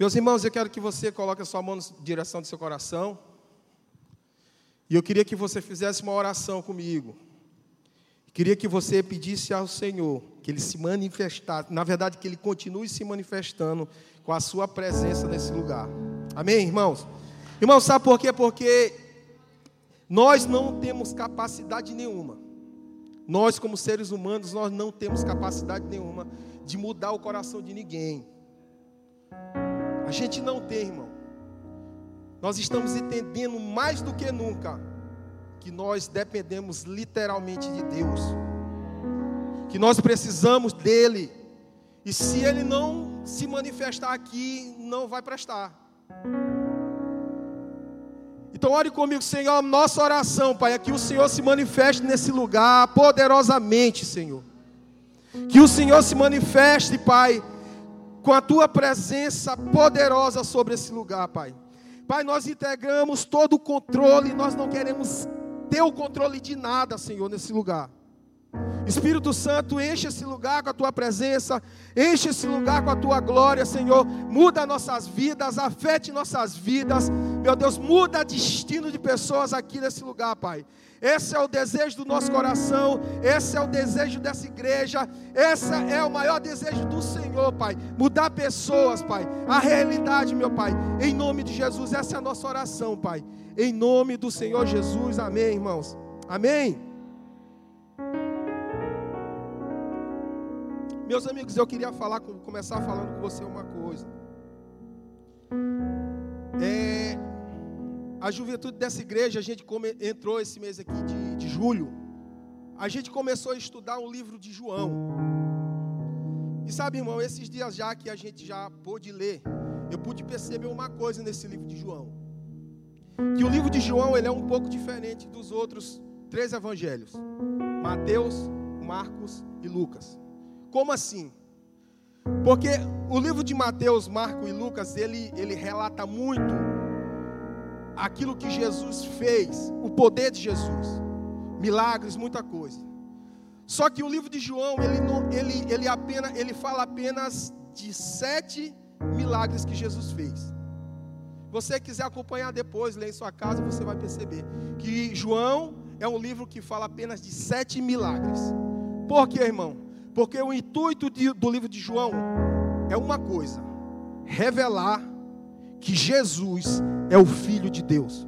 Meus irmãos, eu quero que você coloque a sua mão na direção do seu coração. E eu queria que você fizesse uma oração comigo. Queria que você pedisse ao Senhor que Ele se manifestasse, na verdade, que Ele continue se manifestando com a Sua presença nesse lugar. Amém, irmãos? Irmãos, sabe por quê? Porque nós não temos capacidade nenhuma. Nós, como seres humanos, nós não temos capacidade nenhuma de mudar o coração de ninguém. A gente não tem, irmão. Nós estamos entendendo mais do que nunca que nós dependemos literalmente de Deus. Que nós precisamos dele. E se ele não se manifestar aqui, não vai prestar. Então, ore comigo, Senhor. Nossa oração, Pai, é que o Senhor se manifeste nesse lugar poderosamente, Senhor. Que o Senhor se manifeste, Pai, com a tua presença poderosa sobre esse lugar, Pai. Pai, nós entregamos todo o controle, nós não queremos ter o controle de nada, Senhor, nesse lugar. Espírito Santo, enche esse lugar com a tua presença, enche esse lugar com a tua glória, Senhor. Muda nossas vidas, afete nossas vidas. Meu Deus, muda destino de pessoas aqui nesse lugar, Pai. Esse é o desejo do nosso coração, esse é o desejo dessa igreja, esse é o maior desejo do Senhor, Pai. Mudar pessoas, Pai. A realidade, meu Pai. Em nome de Jesus, essa é a nossa oração, Pai. Em nome do Senhor Jesus, amém, irmãos. Amém. Meus amigos, eu queria falar, começar falando com você uma coisa. É, a juventude dessa igreja, a gente come, entrou esse mês aqui de, de julho. A gente começou a estudar um livro de João. E sabe, irmão, esses dias já que a gente já pôde ler, eu pude perceber uma coisa nesse livro de João. Que o livro de João ele é um pouco diferente dos outros três evangelhos: Mateus, Marcos e Lucas. Como assim? Porque o livro de Mateus, Marcos e Lucas, ele, ele relata muito aquilo que Jesus fez, o poder de Jesus, milagres, muita coisa. Só que o livro de João, ele, ele, ele, apenas, ele fala apenas de sete milagres que Jesus fez. Você quiser acompanhar depois, ler em sua casa, você vai perceber que João é um livro que fala apenas de sete milagres. Por quê, irmão? Porque o intuito de, do livro de João é uma coisa: revelar que Jesus é o Filho de Deus.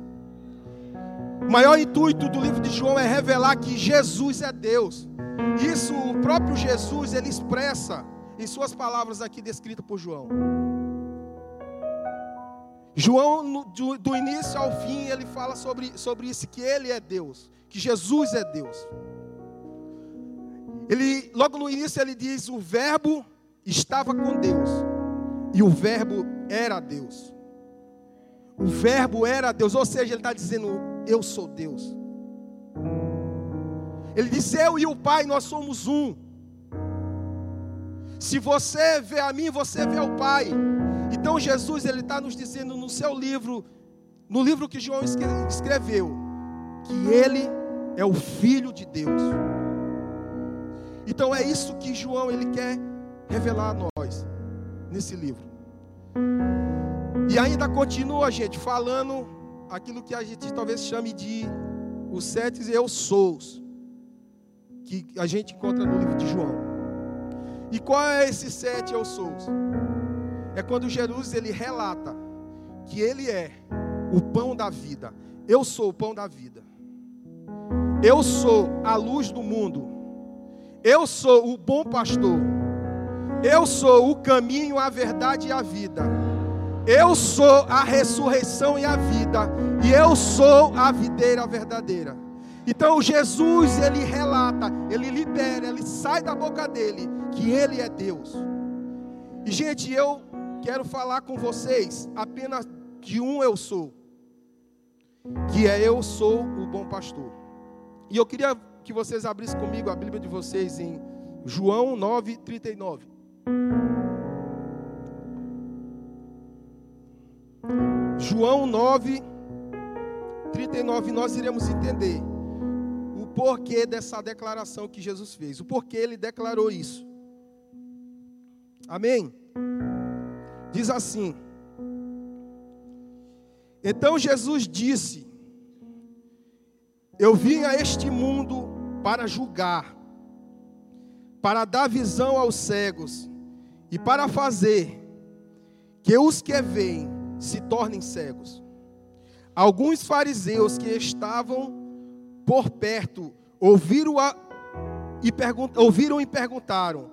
O maior intuito do livro de João é revelar que Jesus é Deus. Isso o próprio Jesus ele expressa em suas palavras aqui descritas por João. João, do, do início ao fim, ele fala sobre, sobre isso, que ele é Deus, que Jesus é Deus. Ele, logo no início, ele diz: o Verbo estava com Deus, e o Verbo era Deus. O Verbo era Deus, ou seja, ele está dizendo: Eu sou Deus. Ele disse: Eu e o Pai, nós somos um. Se você vê a mim, você vê o Pai. Então Jesus ele está nos dizendo no seu livro, no livro que João escreveu, que ele é o Filho de Deus. Então é isso que João ele quer revelar a nós nesse livro. E ainda continua, gente, falando aquilo que a gente talvez chame de os sete eu sou, que a gente encontra no livro de João. E qual é esse sete eu sou? É quando Jesus ele relata que ele é o pão da vida. Eu sou o pão da vida. Eu sou a luz do mundo. Eu sou o bom pastor. Eu sou o caminho, a verdade e a vida. Eu sou a ressurreição e a vida. E eu sou a videira verdadeira. Então Jesus, ele relata, ele libera, ele sai da boca dele que ele é Deus. E gente, eu quero falar com vocês apenas de um eu sou. Que é eu sou o bom pastor. E eu queria que vocês abrissem comigo a Bíblia de vocês em João 9, João 9, 39, nós iremos entender o porquê dessa declaração que Jesus fez, o porquê ele declarou isso. Amém? Diz assim: Então Jesus disse: Eu vim a este mundo para julgar, para dar visão aos cegos e para fazer que os que veem se tornem cegos. Alguns fariseus que estavam por perto ouviram, a, e, ouviram e perguntaram: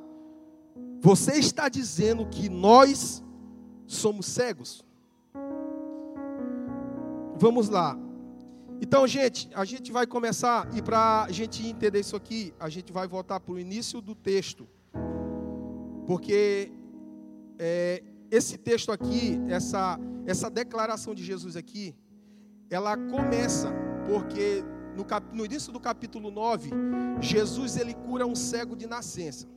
Você está dizendo que nós somos cegos? Vamos lá. Então, gente, a gente vai começar, e para a gente entender isso aqui, a gente vai voltar para o início do texto. Porque é, esse texto aqui, essa, essa declaração de Jesus aqui, ela começa porque no, cap, no início do capítulo 9, Jesus ele cura um cego de nascença,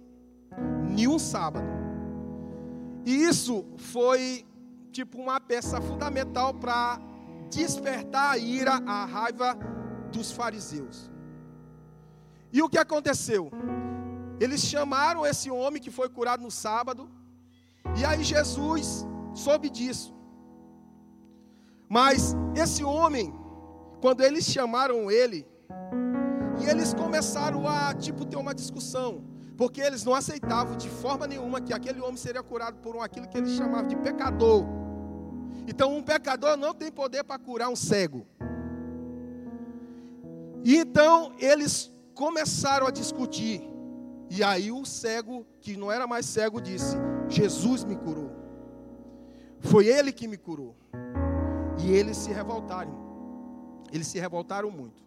em um sábado. E isso foi tipo uma peça fundamental para despertar a ira, a raiva dos fariseus. E o que aconteceu? Eles chamaram esse homem que foi curado no sábado, e aí Jesus soube disso. Mas esse homem, quando eles chamaram ele, e eles começaram a tipo ter uma discussão, porque eles não aceitavam de forma nenhuma que aquele homem seria curado por um aquilo que eles chamavam de pecador. Então, um pecador não tem poder para curar um cego. E então eles começaram a discutir. E aí o cego, que não era mais cego, disse: Jesus me curou. Foi ele que me curou. E eles se revoltaram. Eles se revoltaram muito.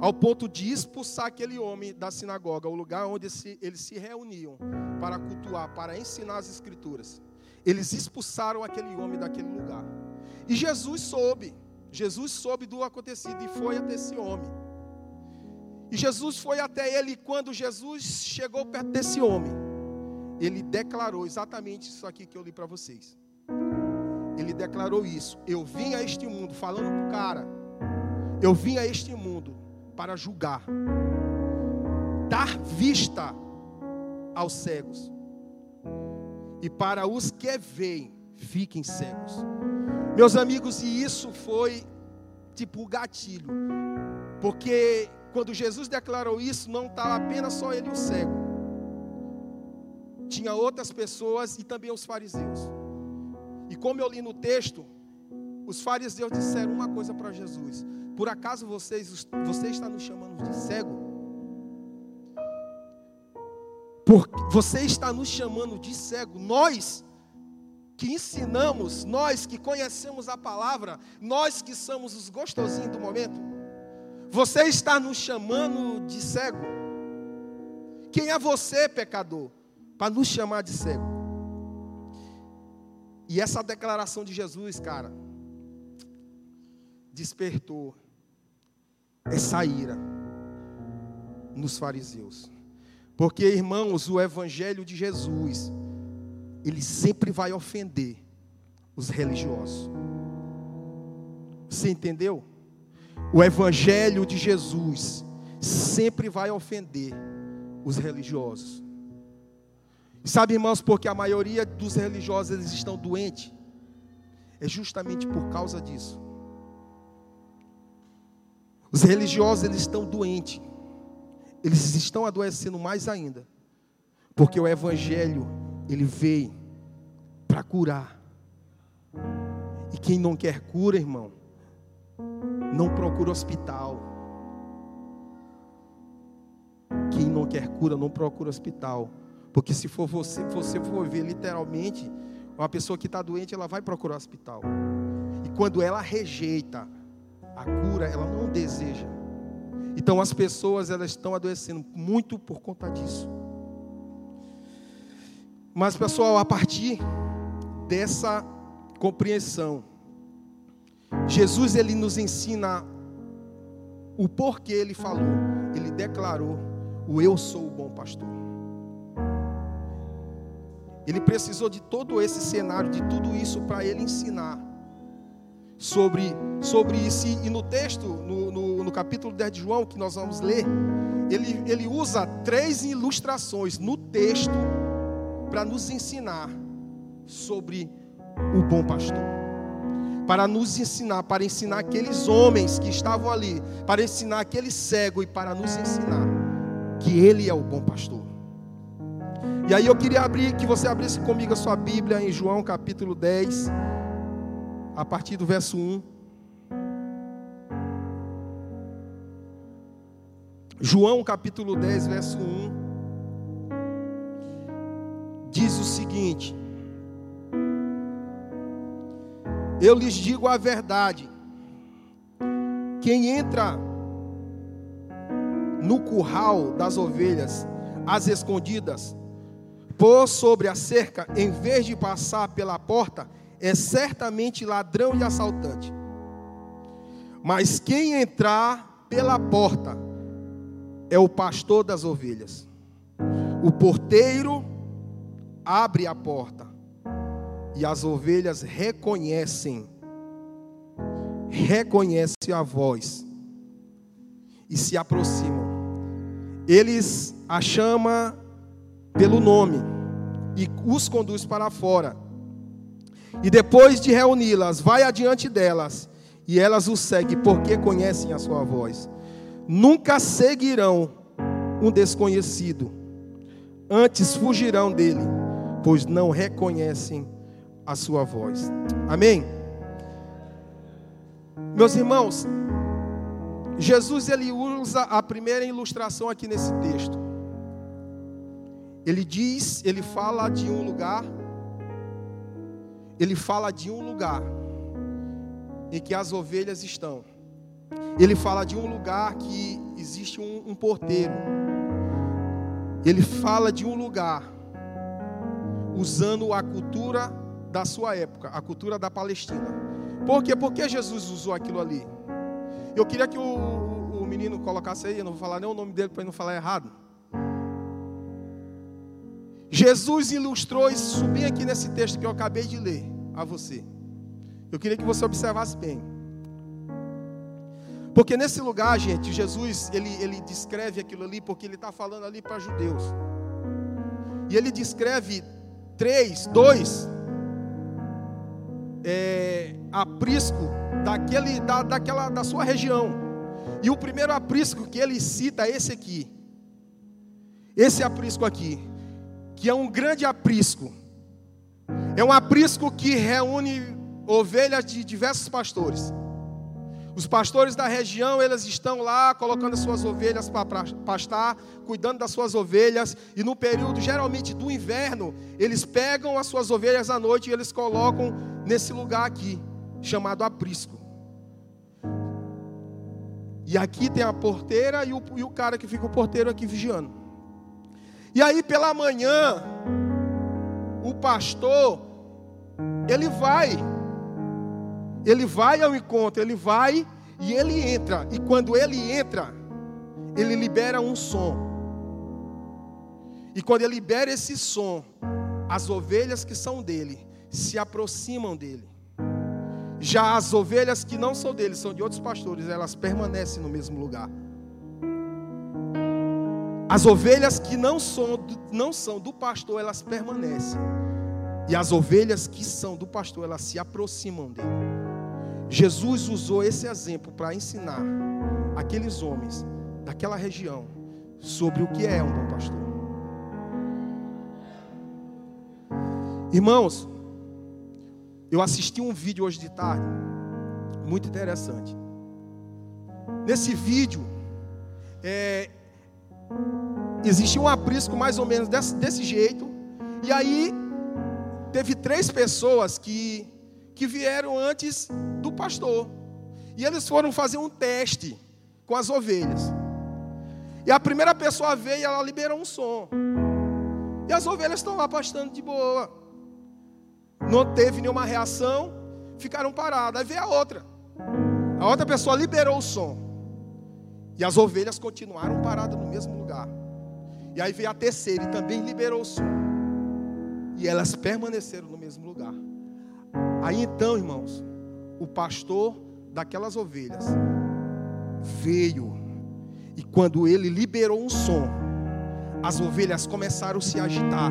Ao ponto de expulsar aquele homem da sinagoga, o lugar onde eles se reuniam para cultuar, para ensinar as escrituras. Eles expulsaram aquele homem daquele lugar. E Jesus soube, Jesus soube do acontecido e foi até esse homem. E Jesus foi até ele, e quando Jesus chegou perto desse homem, ele declarou exatamente isso aqui que eu li para vocês. Ele declarou isso. Eu vim a este mundo, falando para o cara, eu vim a este mundo para julgar, dar vista aos cegos e para os que veem, fiquem cegos. Meus amigos, e isso foi tipo o gatilho, porque quando Jesus declarou isso, não estava apenas só ele o cego, tinha outras pessoas e também os fariseus. E como eu li no texto, os fariseus disseram uma coisa para Jesus: Por acaso vocês, você está nos chamando de cego? Porque você está nos chamando de cego. Nós que ensinamos, nós que conhecemos a palavra, nós que somos os gostosinhos do momento, você está nos chamando de cego. Quem é você, pecador, para nos chamar de cego? E essa declaração de Jesus, cara, despertou essa ira nos fariseus. Porque, irmãos, o evangelho de Jesus, ele sempre vai ofender os religiosos. Você entendeu? O evangelho de Jesus sempre vai ofender os religiosos. Sabe, irmãos, porque a maioria dos religiosos eles estão doentes, é justamente por causa disso. Os religiosos eles estão doentes eles estão adoecendo mais ainda. Porque o evangelho, ele veio para curar. E quem não quer cura, irmão, não procura hospital. Quem não quer cura, não procura hospital. Porque se for você, você for ver literalmente, uma pessoa que está doente, ela vai procurar hospital. E quando ela rejeita a cura, ela não deseja. Então as pessoas elas estão adoecendo muito por conta disso. Mas pessoal, a partir dessa compreensão, Jesus ele nos ensina o porquê ele falou, ele declarou o eu sou o bom pastor. Ele precisou de todo esse cenário, de tudo isso para ele ensinar sobre, sobre isso. E no texto, no, no, no, capítulo 10 de João, que nós vamos ler, ele, ele usa três ilustrações no texto para nos ensinar sobre o bom pastor. para nos ensinar, para ensinar aqueles homens que estavam ali, para ensinar aquele cego e para nos ensinar que Ele é o bom pastor. E aí eu queria abrir, que você abrisse comigo a sua Bíblia em João capítulo 10, a partir do verso 1. João capítulo 10, verso 1. Diz o seguinte: Eu lhes digo a verdade. Quem entra no curral das ovelhas, as escondidas, por sobre a cerca, em vez de passar pela porta, é certamente ladrão e assaltante. Mas quem entrar pela porta é o pastor das ovelhas. O porteiro abre a porta e as ovelhas reconhecem, reconhecem a voz e se aproximam. Eles a chama pelo nome e os conduz para fora. E depois de reuni-las, vai adiante delas, e elas o seguem porque conhecem a sua voz. Nunca seguirão um desconhecido, antes fugirão dele, pois não reconhecem a sua voz. Amém? Meus irmãos, Jesus ele usa a primeira ilustração aqui nesse texto. Ele diz, ele fala de um lugar, ele fala de um lugar em que as ovelhas estão. Ele fala de um lugar que existe um, um porteiro. Ele fala de um lugar usando a cultura da sua época, a cultura da Palestina. Por quê? Porque Jesus usou aquilo ali. Eu queria que o, o menino colocasse aí, eu não vou falar nem o nome dele para não falar errado. Jesus ilustrou isso bem aqui nesse texto que eu acabei de ler a você. Eu queria que você observasse bem. Porque nesse lugar, gente, Jesus, ele, ele descreve aquilo ali, porque ele está falando ali para judeus. E ele descreve três, dois é, aprisco daquele, da, daquela, da sua região. E o primeiro aprisco que ele cita é esse aqui. Esse aprisco aqui, que é um grande aprisco. É um aprisco que reúne ovelhas de diversos pastores. Os pastores da região, eles estão lá colocando as suas ovelhas para pastar, cuidando das suas ovelhas, e no período geralmente do inverno, eles pegam as suas ovelhas à noite e eles colocam nesse lugar aqui, chamado aprisco. E aqui tem a porteira e o, e o cara que fica o porteiro aqui vigiando. E aí pela manhã, o pastor, ele vai ele vai ao encontro, ele vai e ele entra. E quando ele entra, ele libera um som. E quando ele libera esse som, as ovelhas que são dele se aproximam dele. Já as ovelhas que não são dele, são de outros pastores, elas permanecem no mesmo lugar. As ovelhas que não são, não são do pastor, elas permanecem. E as ovelhas que são do pastor, elas se aproximam dele. Jesus usou esse exemplo para ensinar aqueles homens daquela região sobre o que é um bom pastor. Irmãos, eu assisti um vídeo hoje de tarde, muito interessante. Nesse vídeo, é, existia um aprisco mais ou menos desse, desse jeito, e aí teve três pessoas que que vieram antes do pastor. E eles foram fazer um teste com as ovelhas. E a primeira pessoa veio e ela liberou um som. E as ovelhas estão lá pastando de boa. Não teve nenhuma reação, ficaram paradas. Aí veio a outra. A outra pessoa liberou o som. E as ovelhas continuaram paradas no mesmo lugar. E aí veio a terceira e também liberou o som. E elas permaneceram no mesmo lugar. Aí então, irmãos, o pastor daquelas ovelhas veio e quando ele liberou um som, as ovelhas começaram a se agitar.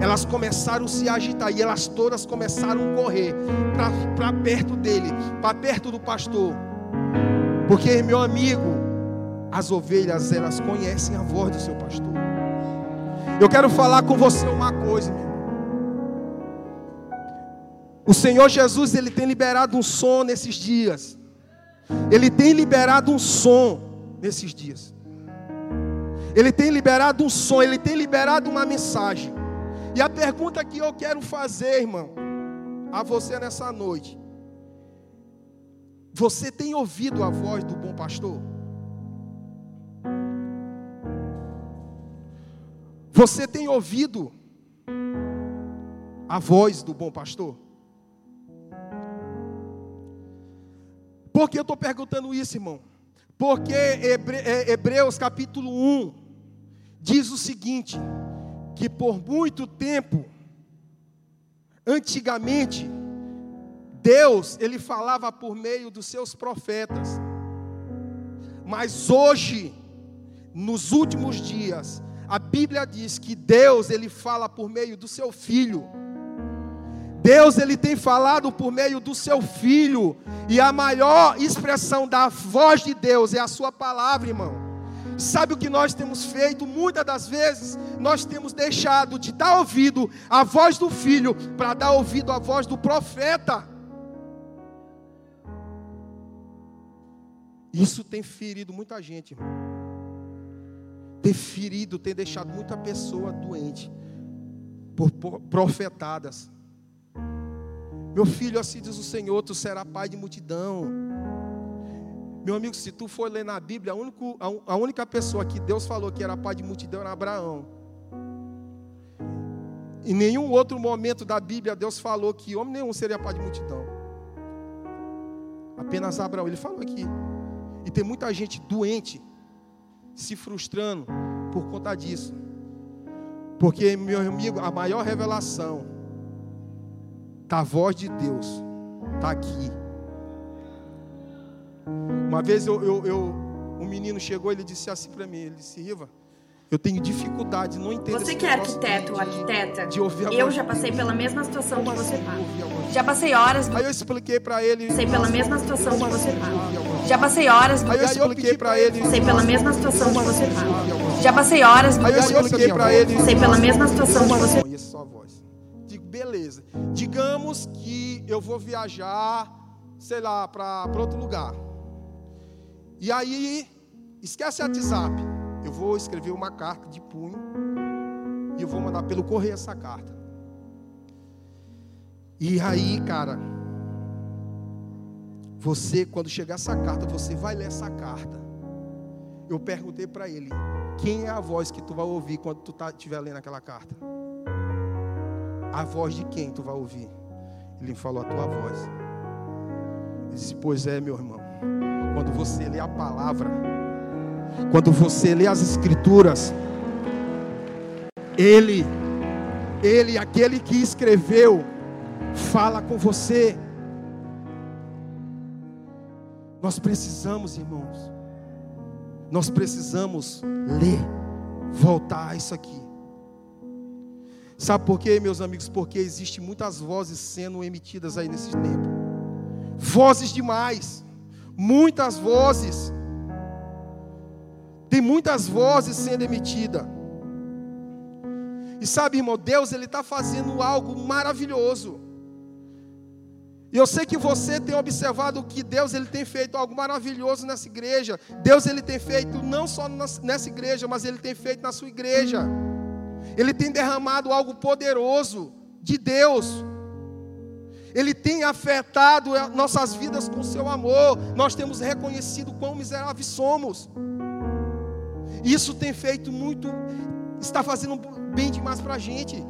Elas começaram a se agitar e elas todas começaram a correr para perto dele, para perto do pastor. Porque, meu amigo, as ovelhas, elas conhecem a voz do seu pastor. Eu quero falar com você uma coisa, meu O Senhor Jesus, ele tem liberado um som nesses dias. Ele tem liberado um som nesses dias. Ele tem liberado um som, ele tem liberado uma mensagem. E a pergunta que eu quero fazer, irmão, a você nessa noite: Você tem ouvido a voz do bom pastor? Você tem ouvido a voz do bom pastor? Por que eu estou perguntando isso, irmão? Porque é, Hebreus capítulo 1 diz o seguinte: que por muito tempo, antigamente, Deus, ele falava por meio dos seus profetas. Mas hoje, nos últimos dias, a Bíblia diz que Deus, ele fala por meio do seu filho. Deus ele tem falado por meio do seu filho, e a maior expressão da voz de Deus é a sua palavra, irmão. Sabe o que nós temos feito? Muitas das vezes nós temos deixado de dar ouvido à voz do filho para dar ouvido à voz do profeta. Isso tem ferido muita gente, irmão. Tem ferido, tem deixado muita pessoa doente por profetadas. Meu filho, assim diz o Senhor, tu serás pai de multidão. Meu amigo, se tu for ler na Bíblia, a, único, a, única pessoa que Deus falou que era pai de multidão era Abraão. Em nenhum outro momento da Bíblia Deus falou que homem nenhum seria pai de multidão. Apenas Abraão. Ele falou aqui. E tem muita gente doente, se frustrando por conta disso. Porque, meu amigo, a maior revelação da voz de Deus está aqui. Uma vez eu, eu, eu, um menino chegou ele disse assim para mim, ele disse, Riva, eu tenho dificuldade, não entendo. Você que é arquiteto ou arquiteta, de ouvir eu já passei pela mesma situação que você passa. Já passei horas. Aí eu expliquei para ele. Passei pela mesma situação que você passa. Já passei horas. Aí eu expliquei para ele. Passei pela mesma situação que você passa. Já passei horas. Aí eu expliquei para ele. Passei pela mesma situação que você. Conheço sua voz. Digo, beleza. Digamos que eu vou viajar, sei lá, para outro lugar. E aí, esquece o WhatsApp. Eu vou escrever uma carta de punho e eu vou mandar pelo correio essa carta. E aí, cara, você, quando chegar essa carta, você vai ler essa carta. Eu perguntei para ele: quem é a voz que tu vai ouvir quando tu tá, estiver lendo aquela carta? A voz de quem tu vai ouvir? Ele falou: a tua voz. Ele disse: Pois é, meu irmão. Quando você lê a palavra, quando você lê as escrituras, ele, ele, aquele que escreveu, fala com você. Nós precisamos, irmãos, nós precisamos ler, voltar a isso aqui. Sabe por quê, meus amigos? Porque existem muitas vozes sendo emitidas aí nesse tempo. Vozes demais muitas vozes. Tem muitas vozes sendo emitidas. E sabe, irmão, Deus ele está fazendo algo maravilhoso. E eu sei que você tem observado que Deus ele tem feito algo maravilhoso nessa igreja. Deus ele tem feito não só nessa igreja, mas ele tem feito na sua igreja. Ele tem derramado algo poderoso de Deus. Ele tem afetado nossas vidas com seu amor. Nós temos reconhecido quão miseráveis somos. Isso tem feito muito, está fazendo bem demais para a gente.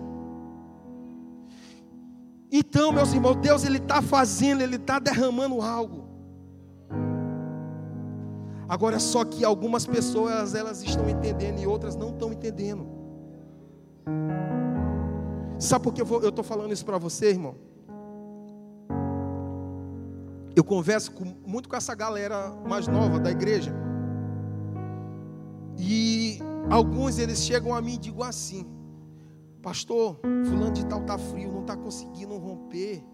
Então, meus irmãos, Deus ele está fazendo, ele está derramando algo. Agora só que algumas pessoas elas estão entendendo e outras não estão entendendo. Sabe por que eu estou falando isso para você, irmão? eu converso com, muito com essa galera mais nova da igreja. E alguns eles chegam a mim e digam assim: Pastor, fulano de tal está frio, não está conseguindo romper.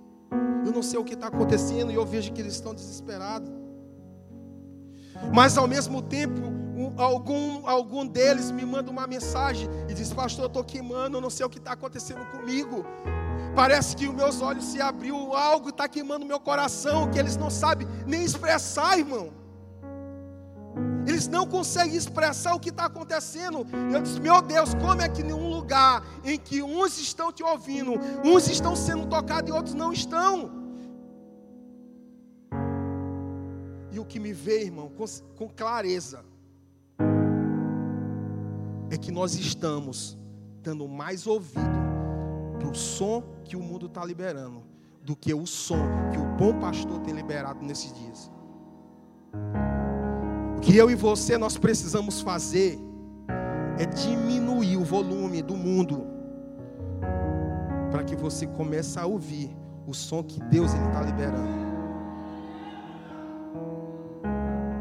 Eu não sei o que está acontecendo e eu vejo que eles estão desesperados. Mas ao mesmo tempo, um, algum, algum deles me manda uma mensagem e diz: Pastor, eu estou queimando, eu não sei o que está acontecendo comigo. Parece que os meus olhos se abriu, algo está queimando meu coração, que eles não sabem nem expressar, irmão. Eles não conseguem expressar o que está acontecendo. Eu disse, meu Deus, como é que em um lugar em que uns estão te ouvindo, uns estão sendo tocados e outros não estão? E o que me vê, irmão, com, com clareza, é que nós estamos dando mais ouvido para o som que o mundo está liberando do que o som que o bom pastor tem liberado nesses dias. Que eu e você nós precisamos fazer é diminuir o volume do mundo para que você comece a ouvir o som que Deus está liberando.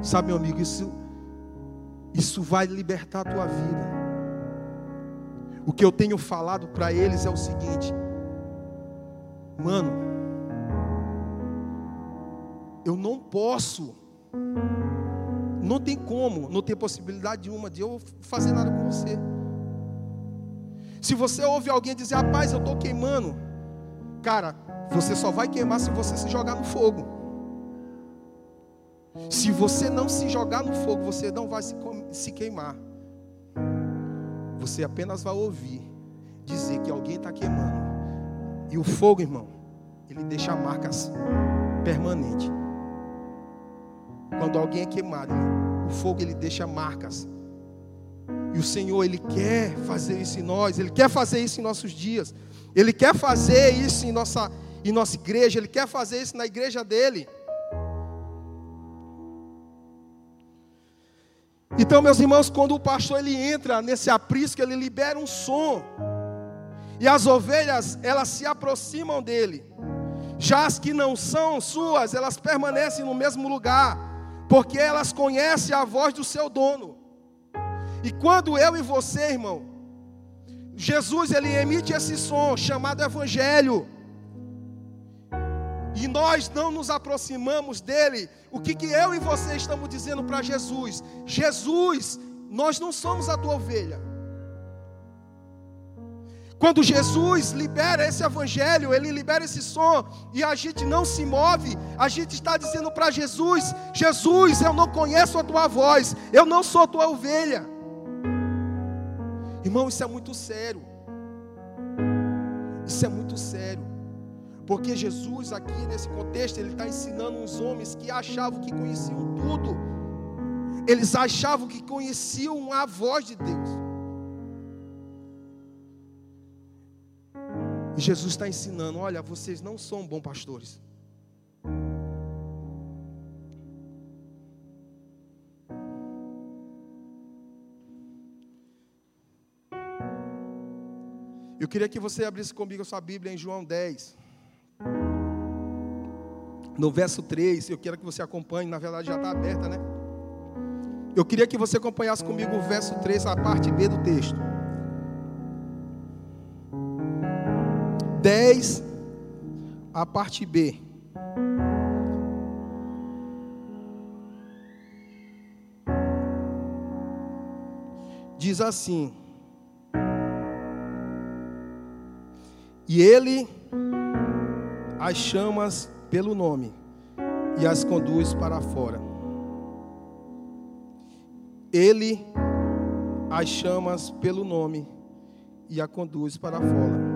Sabe, meu amigo, isso, isso vai libertar a tua vida. O que eu tenho falado para eles é o seguinte, mano, eu não posso, não tem como, não tem possibilidade uma de eu fazer nada com você. Se você ouve alguém dizer, rapaz, eu estou queimando, cara, você só vai queimar se você se jogar no fogo. Se você não se jogar no fogo, você não vai se, se queimar você apenas vai ouvir dizer que alguém está queimando. E o fogo, irmão, ele deixa marcas permanentes. Quando alguém é queimado, o fogo ele deixa marcas. E o Senhor, Ele quer fazer isso em nós, Ele quer fazer isso em nossos dias, Ele quer fazer isso em nossa, em nossa igreja, Ele quer fazer isso na igreja dele. Então, meus irmãos, quando o pastor ele entra nesse aprisco, ele libera um som. E as ovelhas, elas se aproximam dele. Já as que não são suas, elas permanecem no mesmo lugar, porque elas conhecem a voz do seu dono. E quando eu e você, irmão, Jesus ele emite esse som chamado evangelho e nós não nos aproximamos dele, o que, que eu e você estamos dizendo para Jesus? Jesus, nós não somos a tua ovelha. Quando Jesus libera esse evangelho, ele libera esse som e a gente não se move, a gente está dizendo para Jesus: Jesus, eu não conheço a tua voz, eu não sou tua ovelha. Irmão, isso é muito sério. Isso é muito sério. Porque Jesus, aqui nesse contexto, ele está ensinando uns homens que achavam que conheciam tudo. Eles achavam que conheciam a voz de Deus. E Jesus está ensinando: olha, vocês não são bons pastores. Eu queria que você abrisse comigo a sua Bíblia em João 10. No verso 3, eu quero que você acompanhe, na verdade já está aberta, né? Eu queria que você acompanhasse comigo o verso 3, a parte B do texto. 10, a parte B. Diz assim: E ele as chamas pelo nome e as conduz para fora. Ele as chamas pelo nome e a conduz para fora.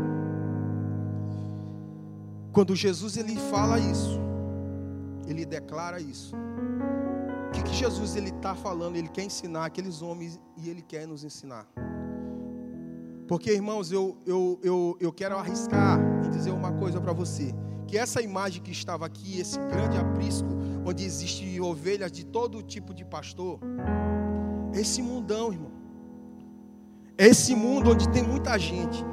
Quando Jesus ele fala isso, ele declara isso. O que, que Jesus ele está falando? Ele quer ensinar aqueles homens e ele quer nos ensinar. Porque, irmãos, eu, eu, eu, eu quero arriscar e dizer uma coisa para você que essa imagem que estava aqui, esse grande aprisco, onde existem ovelhas de todo tipo de pastor, esse mundão, irmão. É esse mundo onde tem muita gente.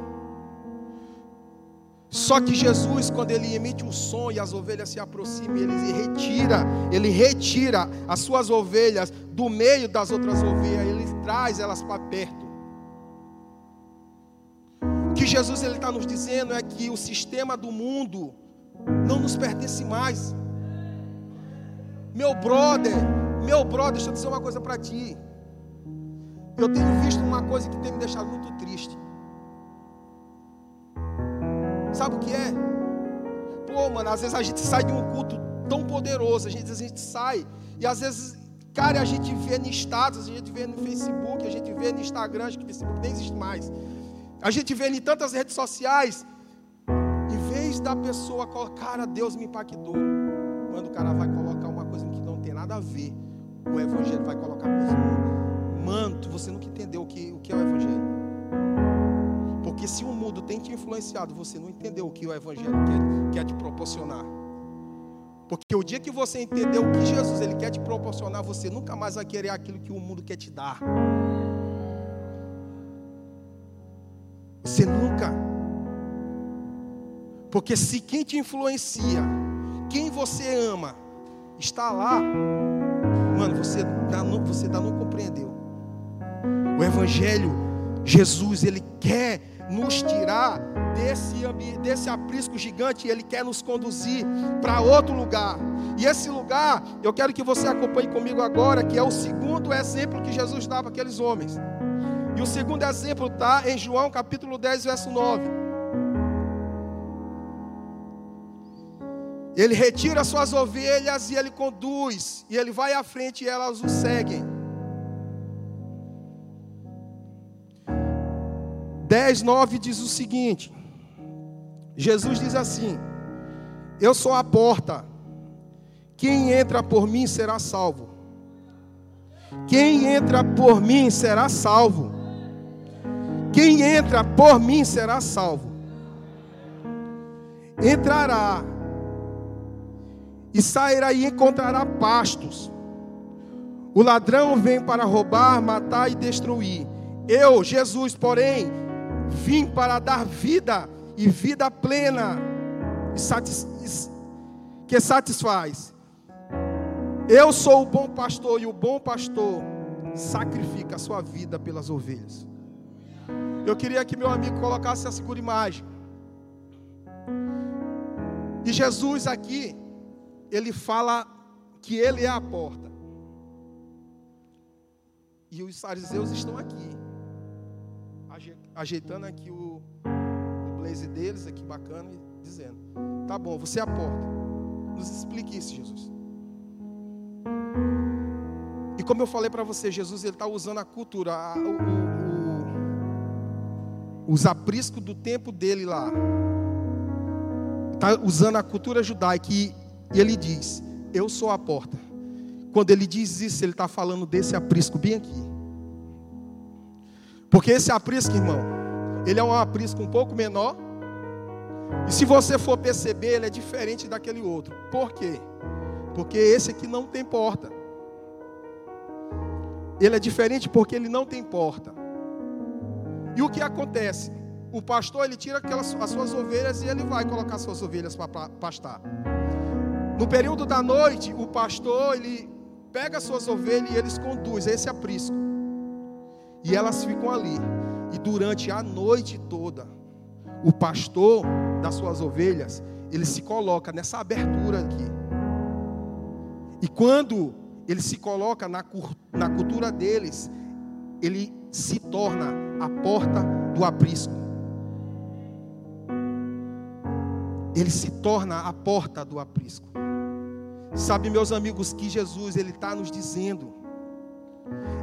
Só que Jesus, quando ele emite um som e as ovelhas se aproximam, ele retira, ele retira as suas ovelhas do meio das outras ovelhas, ele traz elas para perto. O que Jesus ele está nos dizendo é que o sistema do mundo não nos pertence mais. Meu brother, meu brother, deixa eu dizer uma coisa para ti. Eu tenho visto uma coisa que tem me deixado muito triste. Sabe o que é? Pô, mano, às vezes a gente sai de um culto tão poderoso, a gente, a gente sai, e às vezes, cara, a gente vê no status, a gente vê no Facebook, a gente vê no Instagram, acho que o Facebook nem existe mais. A gente vê em tantas redes sociais, em vez da pessoa colocar, Deus me impactou, quando o cara vai colocar uma coisa que não tem nada a ver, o Evangelho vai colocar coisa manto, você nunca entendeu o que, o que é o Evangelho. Porque se o mundo tem te influenciado, você não entendeu o que o Evangelho quer, quer te proporcionar. Porque o dia que você entender o que Jesus ele quer te proporcionar, você nunca mais vai querer aquilo que o mundo quer te dar. Você nunca. Porque se quem te influencia, quem você ama, está lá, mano, você ainda não, você ainda não compreendeu. O Evangelho, Jesus, ele quer nos tirar desse, desse aprisco gigante, Ele quer nos conduzir para outro lugar. E esse lugar, eu quero que você acompanhe comigo agora, que é o segundo exemplo que Jesus dá para aqueles homens. E o segundo exemplo está em João capítulo 10, verso 9. Ele retira suas ovelhas e ele conduz, e ele vai à frente e elas o seguem. 10, 9 diz o seguinte: Jesus diz assim: Eu sou a porta, quem entra por mim será salvo. Quem entra por mim será salvo. Quem entra por mim será salvo. Entrará e sairá e encontrará pastos. O ladrão vem para roubar, matar e destruir. Eu, Jesus, porém, Vim para dar vida e vida plena que satisfaz. Eu sou o bom pastor e o bom pastor sacrifica a sua vida pelas ovelhas. Eu queria que meu amigo colocasse a segura imagem. E Jesus aqui, ele fala que ele é a porta. E os fariseus estão aqui ajeitando aqui o, o blaze deles, aqui bacana, e dizendo: Tá bom, você é a porta. Nos explique isso, Jesus. E como eu falei para você, Jesus ele está usando a cultura, a, o, o, os apriscos do tempo dele lá. Está usando a cultura judaica e, e ele diz: Eu sou a porta. Quando ele diz isso, ele está falando desse aprisco bem aqui. Porque esse aprisco, irmão, ele é um aprisco um pouco menor. E se você for perceber, ele é diferente daquele outro. Por quê? Porque esse aqui não tem porta. Ele é diferente porque ele não tem porta. E o que acontece? O pastor ele tira aquelas, as suas ovelhas e ele vai colocar suas ovelhas para pastar. No período da noite, o pastor ele pega as suas ovelhas e eles conduz esse aprisco. E elas ficam ali. E durante a noite toda, o pastor das suas ovelhas, ele se coloca nessa abertura aqui. E quando ele se coloca na, na cultura deles, ele se torna a porta do aprisco. Ele se torna a porta do aprisco. Sabe, meus amigos, que Jesus ele está nos dizendo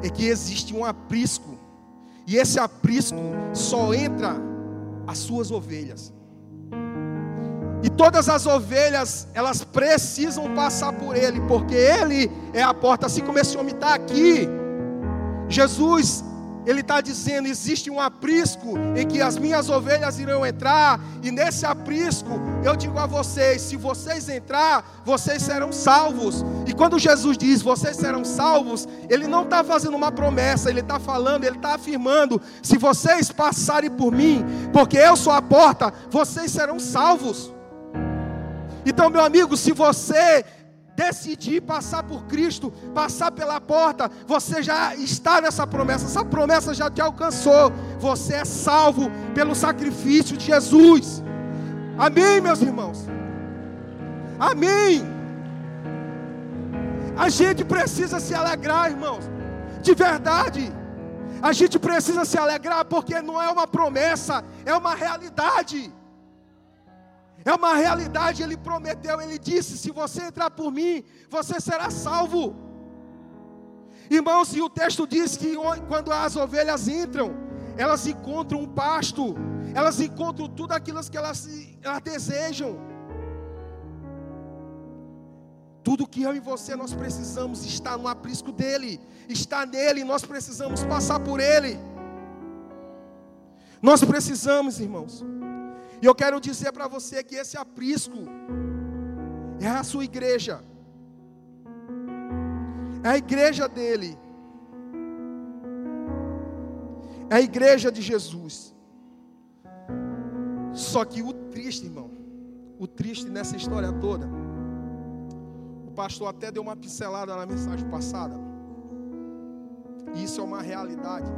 é que existe um aprisco, e esse aprisco só entra as suas ovelhas. E todas as ovelhas, elas precisam passar por ele, porque ele é a porta, assim como esse homem está aqui. Jesus ele está dizendo: existe um aprisco em que as minhas ovelhas irão entrar, e nesse aprisco eu digo a vocês: se vocês entrar, vocês serão salvos. E quando Jesus diz vocês serão salvos, ele não está fazendo uma promessa, ele está falando, ele está afirmando: se vocês passarem por mim, porque eu sou a porta, vocês serão salvos. Então, meu amigo, se você decidir passar por Cristo, passar pela porta, você já está nessa promessa, essa promessa já te alcançou. Você é salvo pelo sacrifício de Jesus. Amém, meus irmãos? Amém. A gente precisa se alegrar, irmãos, de verdade. A gente precisa se alegrar porque não é uma promessa, é uma realidade. É uma realidade, ele prometeu, ele disse: se você entrar por mim, você será salvo. Irmãos, e o texto diz que quando as ovelhas entram, elas encontram um pasto, elas encontram tudo aquilo que elas, elas desejam. Tudo que eu e você nós precisamos está no aprisco dele, está nele, nós precisamos passar por ele. Nós precisamos, irmãos. E eu quero dizer para você que esse aprisco é a sua igreja. É a igreja dele. É a igreja de Jesus. Só que o triste, irmão, o triste nessa história toda, o pastor até deu uma pincelada na mensagem passada. Isso é uma realidade.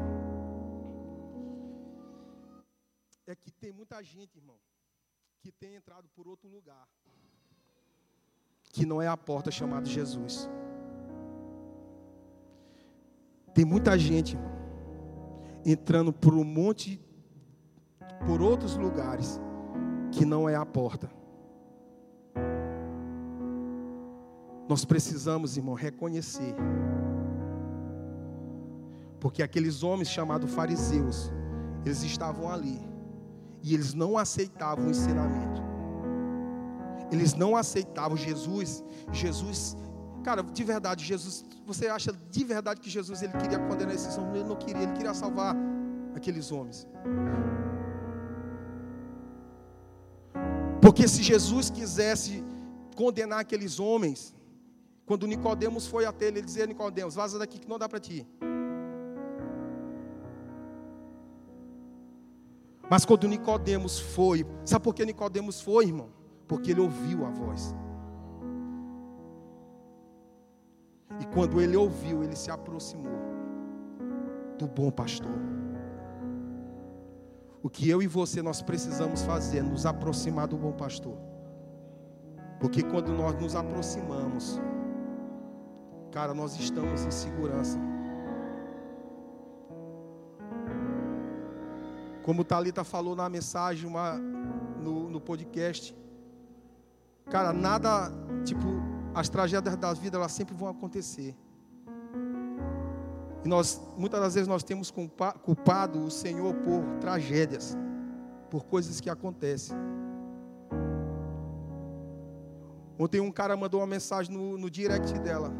É que tem muita gente, irmão, que tem entrado por outro lugar, que não é a porta chamada Jesus. Tem muita gente, irmão, entrando por um monte, por outros lugares, que não é a porta. Nós precisamos, irmão, reconhecer. Porque aqueles homens chamados fariseus, eles estavam ali. E eles não aceitavam o ensinamento. Eles não aceitavam Jesus. Jesus Cara, de verdade, Jesus, você acha de verdade que Jesus ele queria condenar esses homens? Ele não queria, ele queria salvar aqueles homens. Porque se Jesus quisesse condenar aqueles homens, quando Nicodemos foi até ele, ele dizia: Nicodemos, vaza daqui que não dá para ti. Mas quando Nicodemos foi, sabe por que Nicodemos foi, irmão? Porque ele ouviu a voz. E quando ele ouviu, ele se aproximou do bom pastor. O que eu e você nós precisamos fazer é nos aproximar do bom pastor. Porque quando nós nos aproximamos, cara, nós estamos em segurança. Como Talita falou na mensagem, uma, no, no podcast, cara, nada tipo as tragédias da vida elas sempre vão acontecer. E nós, muitas das vezes, nós temos culpado o Senhor por tragédias, por coisas que acontecem. Ontem um cara mandou uma mensagem no, no direct dela,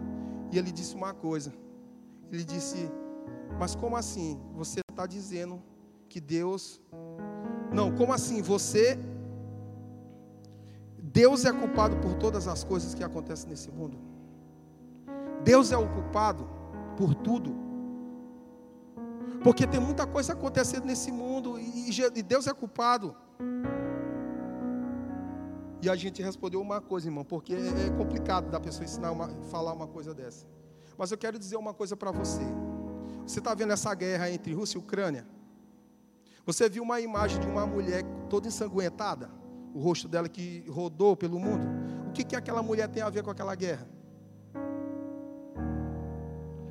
e ele disse uma coisa. Ele disse: Mas como assim? Você está dizendo que Deus. Não, como assim? Você Deus é culpado por todas as coisas que acontecem nesse mundo. Deus é o culpado por tudo. Porque tem muita coisa acontecendo nesse mundo e Deus é culpado. E a gente respondeu uma coisa, irmão, porque é, é complicado da pessoa ensinar uma, falar uma coisa dessa. Mas eu quero dizer uma coisa para você. Você está vendo essa guerra entre Rússia e Ucrânia? Você viu uma imagem de uma mulher toda ensanguentada? o rosto dela que rodou pelo mundo. O que, que aquela mulher tem a ver com aquela guerra?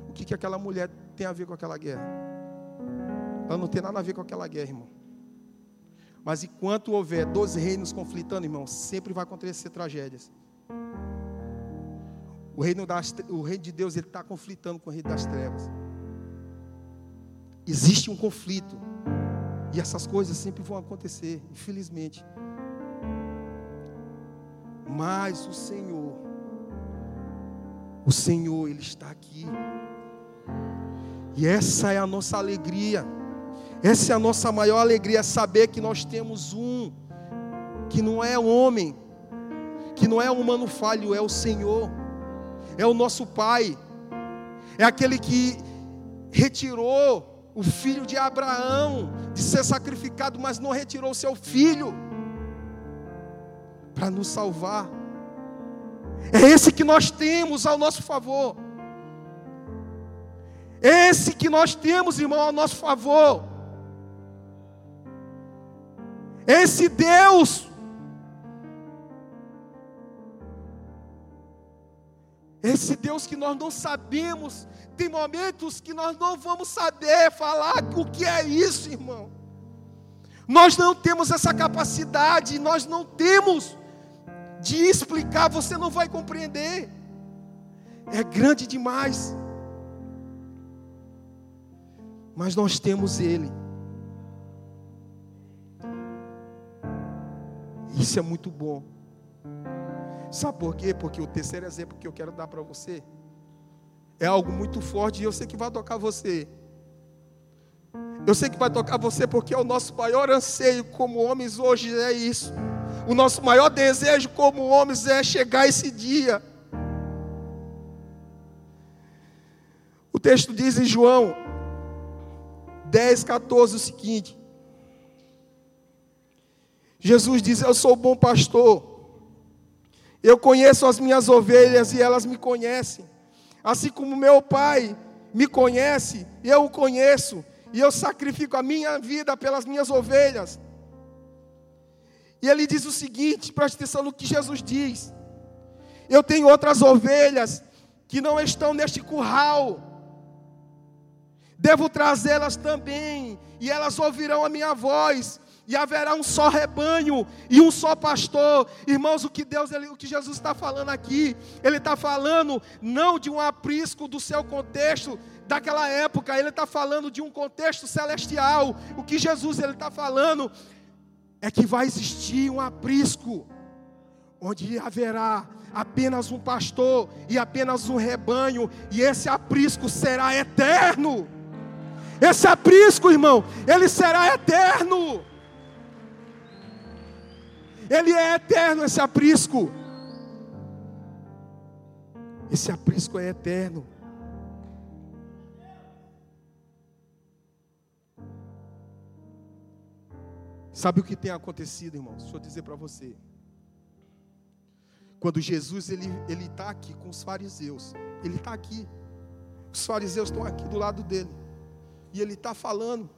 O que, que aquela mulher tem a ver com aquela guerra? Ela não tem nada a ver com aquela guerra, irmão. Mas enquanto houver dois reinos conflitando, irmão, sempre vai acontecer tragédias. O reino, das, o reino de Deus está conflitando com o reino das trevas. Existe um conflito. E essas coisas sempre vão acontecer, infelizmente. Mas o Senhor, o Senhor, Ele está aqui. E essa é a nossa alegria. Essa é a nossa maior alegria, saber que nós temos um que não é homem, que não é humano falho, é o Senhor, é o nosso Pai, é aquele que retirou o filho de Abraão de ser sacrificado, mas não retirou seu filho para nos salvar. É esse que nós temos ao nosso favor. Esse que nós temos, irmão, ao nosso favor. Esse Deus Esse Deus que nós não sabemos, tem momentos que nós não vamos saber falar o que é isso, irmão. Nós não temos essa capacidade, nós não temos de explicar, você não vai compreender. É grande demais. Mas nós temos Ele. Isso é muito bom. Sabe por quê? Porque o terceiro exemplo que eu quero dar para você é algo muito forte e eu sei que vai tocar você. Eu sei que vai tocar você porque é o nosso maior anseio como homens hoje é isso. O nosso maior desejo como homens é chegar esse dia. O texto diz em João 10, 14 o seguinte: Jesus diz: Eu sou o bom pastor. Eu conheço as minhas ovelhas e elas me conhecem. Assim como meu Pai me conhece, eu o conheço e eu sacrifico a minha vida pelas minhas ovelhas. E ele diz o seguinte: preste atenção no que Jesus diz. Eu tenho outras ovelhas que não estão neste curral. Devo trazê-las também, e elas ouvirão a minha voz, e haverá um só rebanho e um só pastor. Irmãos, o que Deus, o que Jesus está falando aqui, Ele está falando não de um aprisco do seu contexto daquela época, Ele está falando de um contexto celestial. O que Jesus ele está falando é que vai existir um aprisco onde haverá apenas um pastor e apenas um rebanho, e esse aprisco será eterno. Esse aprisco, irmão, ele será eterno. Ele é eterno, esse aprisco. Esse aprisco é eterno. Sabe o que tem acontecido, irmãos? Deixa eu dizer para você. Quando Jesus ele ele está aqui com os fariseus, ele está aqui. Os fariseus estão aqui do lado dele e ele está falando.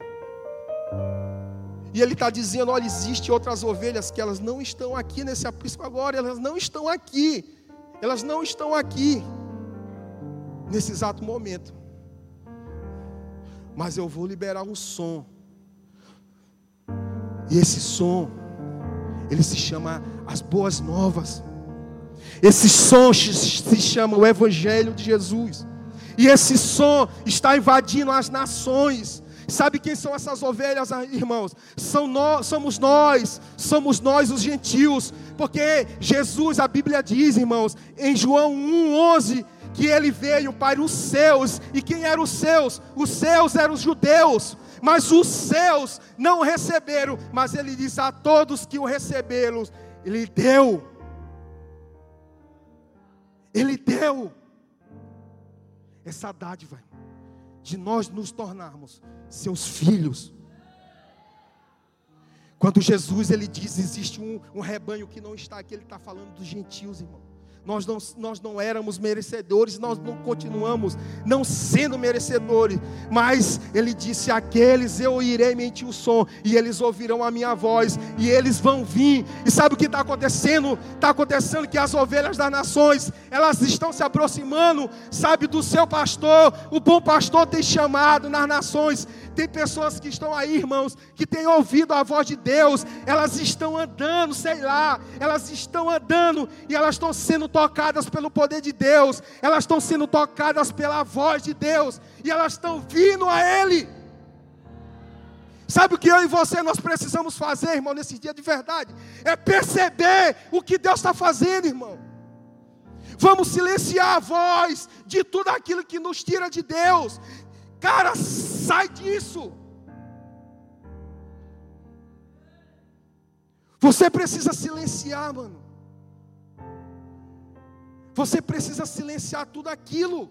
E ele está dizendo: olha, existem outras ovelhas que elas não estão aqui nesse aprisco agora, elas não estão aqui, elas não estão aqui, nesse exato momento. Mas eu vou liberar um som, e esse som, ele se chama as boas novas. Esse som se chama o Evangelho de Jesus. E esse som está invadindo as nações. Sabe quem são essas ovelhas, ah, irmãos? São nós, somos nós, somos nós os gentios, porque Jesus, a Bíblia diz, irmãos, em João 1:11, que ele veio para os seus. E quem eram os seus? Os seus eram os judeus. Mas os seus não receberam, mas ele diz a todos que o receberam, ele deu. Ele deu essa dádiva de nós nos tornarmos seus filhos. Quando Jesus ele diz existe um, um rebanho que não está aqui, ele está falando dos gentios, irmão nós não, nós não éramos merecedores, nós não continuamos não sendo merecedores, mas Ele disse: Aqueles eu irei mentir o som, e eles ouvirão a minha voz, e eles vão vir. E sabe o que está acontecendo? Está acontecendo que as ovelhas das nações, elas estão se aproximando, sabe, do seu pastor. O bom pastor tem chamado nas nações, tem pessoas que estão aí, irmãos, que têm ouvido a voz de Deus, elas estão andando, sei lá, elas estão andando e elas estão sendo tocadas pelo poder de Deus, elas estão sendo tocadas pela voz de Deus e elas estão vindo a Ele. Sabe o que eu e você nós precisamos fazer, irmão, nesse dia de verdade? É perceber o que Deus está fazendo, irmão. Vamos silenciar a voz de tudo aquilo que nos tira de Deus. Cara, sai disso. Você precisa silenciar, mano. Você precisa silenciar tudo aquilo.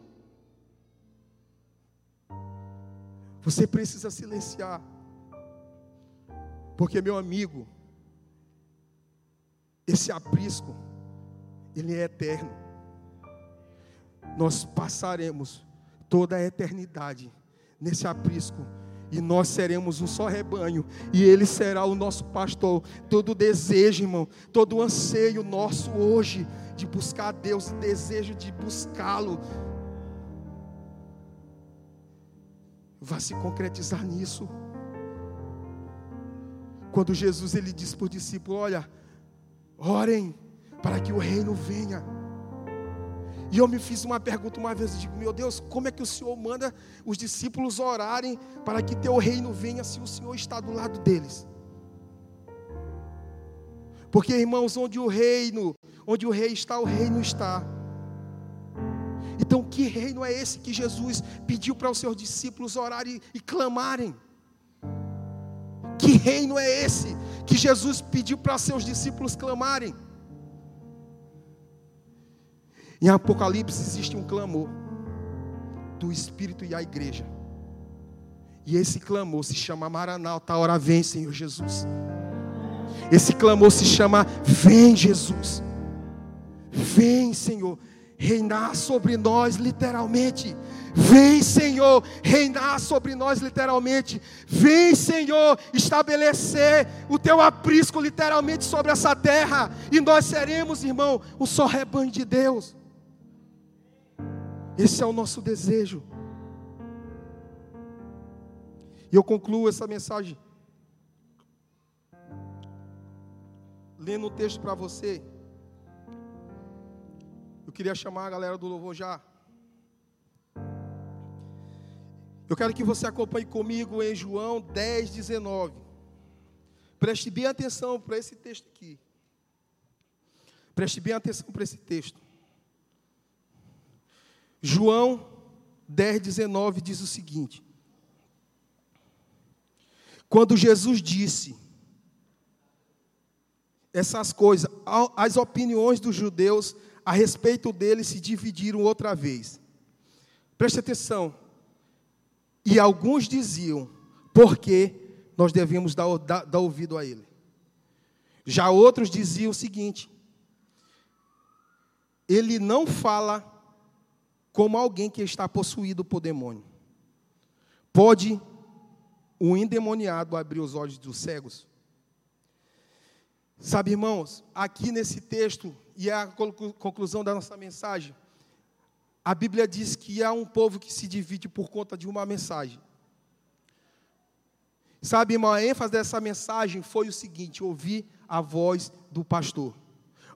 Você precisa silenciar. Porque, meu amigo, esse aprisco, ele é eterno. Nós passaremos toda a eternidade nesse aprisco. E nós seremos um só rebanho, e Ele será o nosso pastor. Todo desejo, irmão, todo anseio nosso hoje de buscar a Deus, desejo de buscá-lo, vai se concretizar nisso. Quando Jesus ele disse para o discípulo: Olha, orem para que o reino venha. E eu me fiz uma pergunta uma vez, eu digo, meu Deus, como é que o Senhor manda os discípulos orarem para que teu reino venha se o Senhor está do lado deles? Porque, irmãos, onde o reino, onde o rei está, o reino está. Então, que reino é esse que Jesus pediu para os seus discípulos orarem e clamarem? Que reino é esse que Jesus pediu para seus discípulos clamarem? Em Apocalipse existe um clamor do Espírito e a igreja. E esse clamor se chama Maranata, hora vem, Senhor Jesus. Esse clamor se chama Vem, Jesus. Vem, Senhor, reinar sobre nós, literalmente. Vem, Senhor, reinar sobre nós, literalmente. Vem, Senhor, estabelecer o teu aprisco, literalmente, sobre essa terra. E nós seremos, irmão, o só rebanho de Deus. Esse é o nosso desejo. E eu concluo essa mensagem lendo um texto para você. Eu queria chamar a galera do louvor já. Eu quero que você acompanhe comigo em João 10, 19. Preste bem atenção para esse texto aqui. Preste bem atenção para esse texto. João 10, 19 diz o seguinte: Quando Jesus disse essas coisas, as opiniões dos judeus a respeito dele se dividiram outra vez. Preste atenção. E alguns diziam, porque nós devemos dar, dar, dar ouvido a ele. Já outros diziam o seguinte: ele não fala como alguém que está possuído por demônio. Pode o endemoniado abrir os olhos dos cegos? Sabe, irmãos, aqui nesse texto, e é a conclusão da nossa mensagem, a Bíblia diz que há um povo que se divide por conta de uma mensagem. Sabe, irmão, a ênfase dessa mensagem foi o seguinte: ouvir a voz do pastor,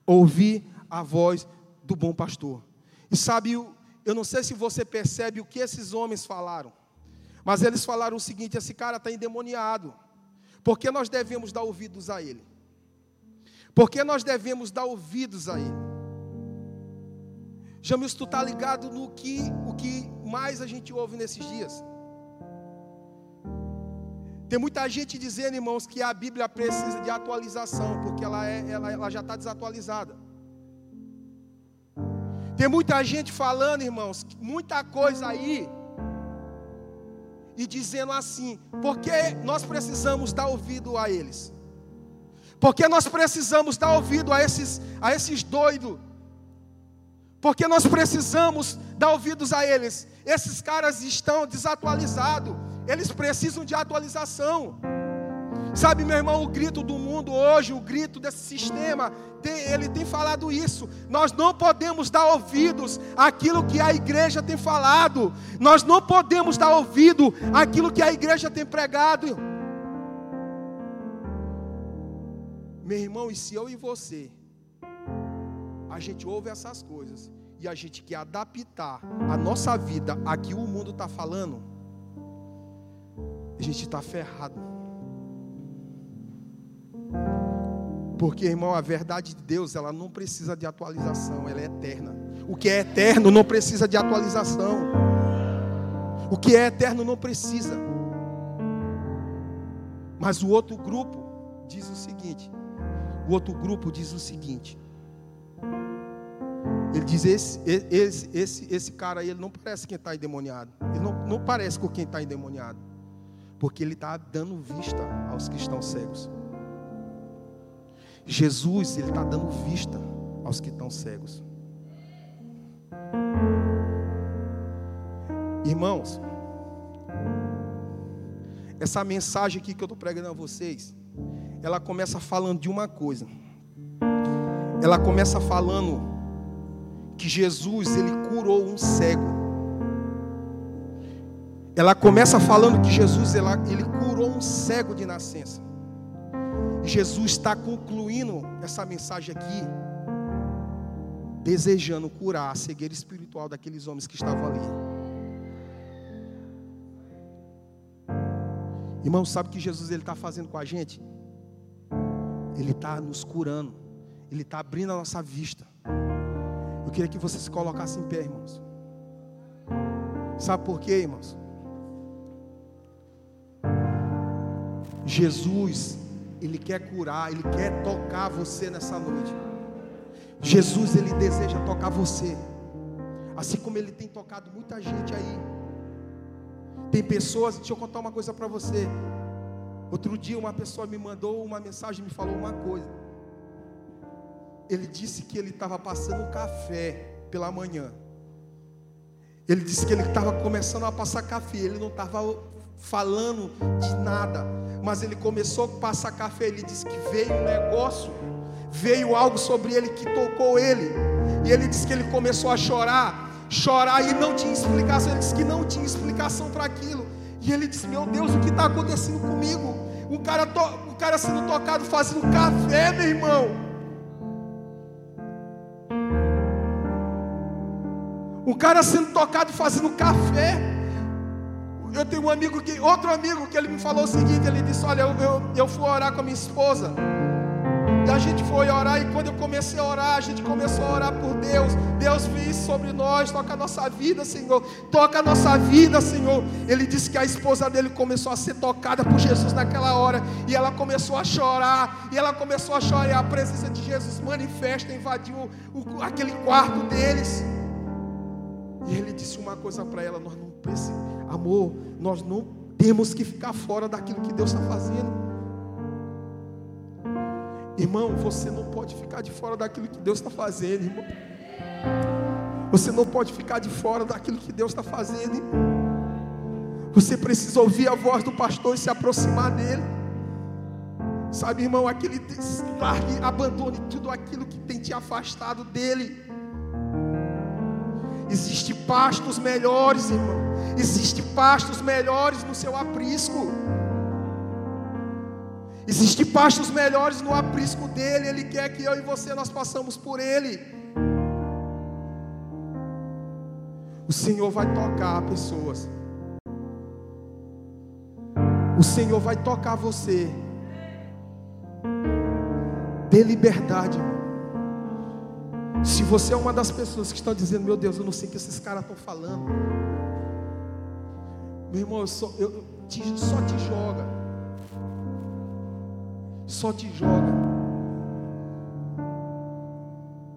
ouvir a voz do bom pastor. E sabe, eu não sei se você percebe o que esses homens falaram, mas eles falaram o seguinte: esse cara está endemoniado, por que nós devemos dar ouvidos a ele? Por que nós devemos dar ouvidos a ele? Jamil, tu está ligado no que, o que mais a gente ouve nesses dias? Tem muita gente dizendo, irmãos, que a Bíblia precisa de atualização, porque ela, é, ela, ela já está desatualizada. Tem muita gente falando, irmãos, muita coisa aí, e dizendo assim, porque nós precisamos dar ouvido a eles? Porque nós precisamos dar ouvido a esses, a esses doidos? Porque nós precisamos dar ouvidos a eles? Esses caras estão desatualizados, eles precisam de atualização. Sabe, meu irmão, o grito do mundo hoje, o grito desse sistema, tem, ele tem falado isso. Nós não podemos dar ouvidos àquilo que a igreja tem falado. Nós não podemos dar ouvido àquilo que a igreja tem pregado. Meu irmão, e se eu e você, a gente ouve essas coisas e a gente quer adaptar a nossa vida a que o mundo está falando, a gente está ferrado. Porque, irmão, a verdade de Deus, ela não precisa de atualização, ela é eterna. O que é eterno não precisa de atualização. O que é eterno não precisa. Mas o outro grupo diz o seguinte: o outro grupo diz o seguinte. Ele diz: esse, esse, esse, esse cara aí, ele não parece quem está endemoniado. Ele não, não parece com quem está endemoniado. Porque ele está dando vista aos que estão cegos. Jesus, Ele está dando vista aos que estão cegos. Irmãos, essa mensagem aqui que eu estou pregando a vocês, ela começa falando de uma coisa. Ela começa falando que Jesus ele curou um cego. Ela começa falando que Jesus ele curou um cego de nascença. Jesus está concluindo essa mensagem aqui, desejando curar a cegueira espiritual daqueles homens que estavam ali. Irmão, sabe o que Jesus ele está fazendo com a gente? Ele está nos curando. Ele está abrindo a nossa vista. Eu queria que você se colocasse em pé, irmãos. Sabe por quê, irmãos? Jesus, Ele quer curar, Ele quer tocar você nessa noite. Jesus, Ele deseja tocar você. Assim como Ele tem tocado muita gente aí. Tem pessoas, deixa eu contar uma coisa para você. Outro dia uma pessoa me mandou uma mensagem, me falou uma coisa. Ele disse que ele estava passando café pela manhã. Ele disse que ele estava começando a passar café, ele não estava falando de nada, mas ele começou a passar café. Ele disse que veio um negócio, veio algo sobre ele que tocou ele, e ele disse que ele começou a chorar, chorar e não tinha explicação. Ele disse que não tinha explicação para aquilo. E ele disse: Meu Deus, o que está acontecendo comigo? O cara, to, o cara sendo tocado fazendo café, meu irmão. O cara sendo tocado fazendo café. Eu tenho um amigo que, outro amigo que ele me falou o seguinte: ele disse: Olha, eu, eu, eu fui orar com a minha esposa. E a gente foi orar, e quando eu comecei a orar, a gente começou a orar por Deus. Deus fez sobre nós, toca a nossa vida, Senhor. Toca a nossa vida, Senhor. Ele disse que a esposa dele começou a ser tocada por Jesus naquela hora. E ela começou a chorar. E ela começou a chorar. E a presença de Jesus manifesta, invadiu o, aquele quarto deles. E ele disse uma coisa para ela: Nós não precisamos, amor, nós não temos que ficar fora daquilo que Deus está fazendo. Irmão, você não pode ficar de fora daquilo que Deus está fazendo, irmão. Você não pode ficar de fora daquilo que Deus está fazendo. Irmão. Você precisa ouvir a voz do pastor e se aproximar dele. Sabe, irmão, aquele largue, abandone tudo aquilo que tem te afastado dele. Existem pastos melhores, irmão. Existem pastos melhores no seu aprisco. Existem pastos melhores no aprisco dele. Ele quer que eu e você nós passamos por ele. O Senhor vai tocar pessoas. O Senhor vai tocar você. Dê liberdade. Se você é uma das pessoas que estão dizendo, meu Deus, eu não sei o que esses caras estão falando. Meu irmão, eu só, eu, te, só te joga só te joga.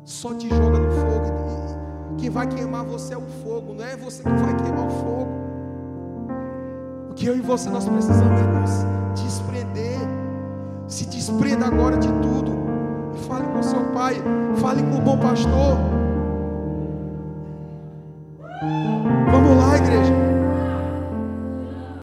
Só te joga no fogo. Quem vai queimar você é o fogo, não é você que vai queimar o fogo. O que eu e você nós precisamos é nos desprender. Se desprenda agora de tudo. Fale com seu pai, fale com o bom pastor.